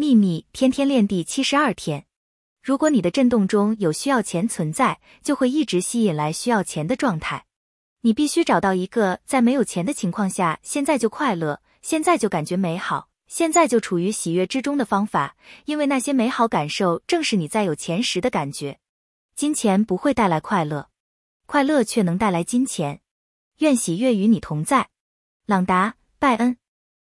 秘密天天练第七十二天。如果你的震动中有需要钱存在就会一直吸引来需要钱的状态。你必须找到一个在没有钱的情况下现在就快乐现在就感觉美好现在就处于喜悦之中的方法因为那些美好感受正是你在有钱时的感觉。金钱不会带来快乐快乐却能带来金钱。愿喜悦与你同在。朗达拜恩。